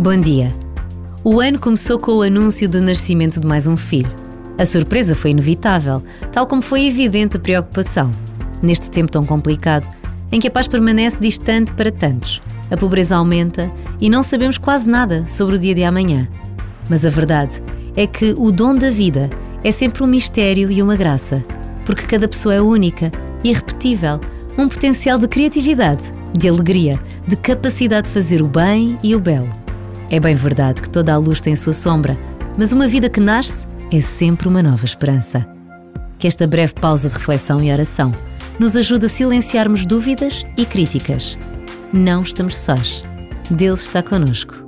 Bom dia. O ano começou com o anúncio do nascimento de mais um filho. A surpresa foi inevitável, tal como foi evidente a preocupação. Neste tempo tão complicado, em que a paz permanece distante para tantos, a pobreza aumenta e não sabemos quase nada sobre o dia de amanhã. Mas a verdade é que o dom da vida é sempre um mistério e uma graça, porque cada pessoa é única, irrepetível, um potencial de criatividade, de alegria, de capacidade de fazer o bem e o belo. É bem verdade que toda a luz tem sua sombra, mas uma vida que nasce é sempre uma nova esperança. Que esta breve pausa de reflexão e oração nos ajude a silenciarmos dúvidas e críticas. Não estamos sós. Deus está conosco.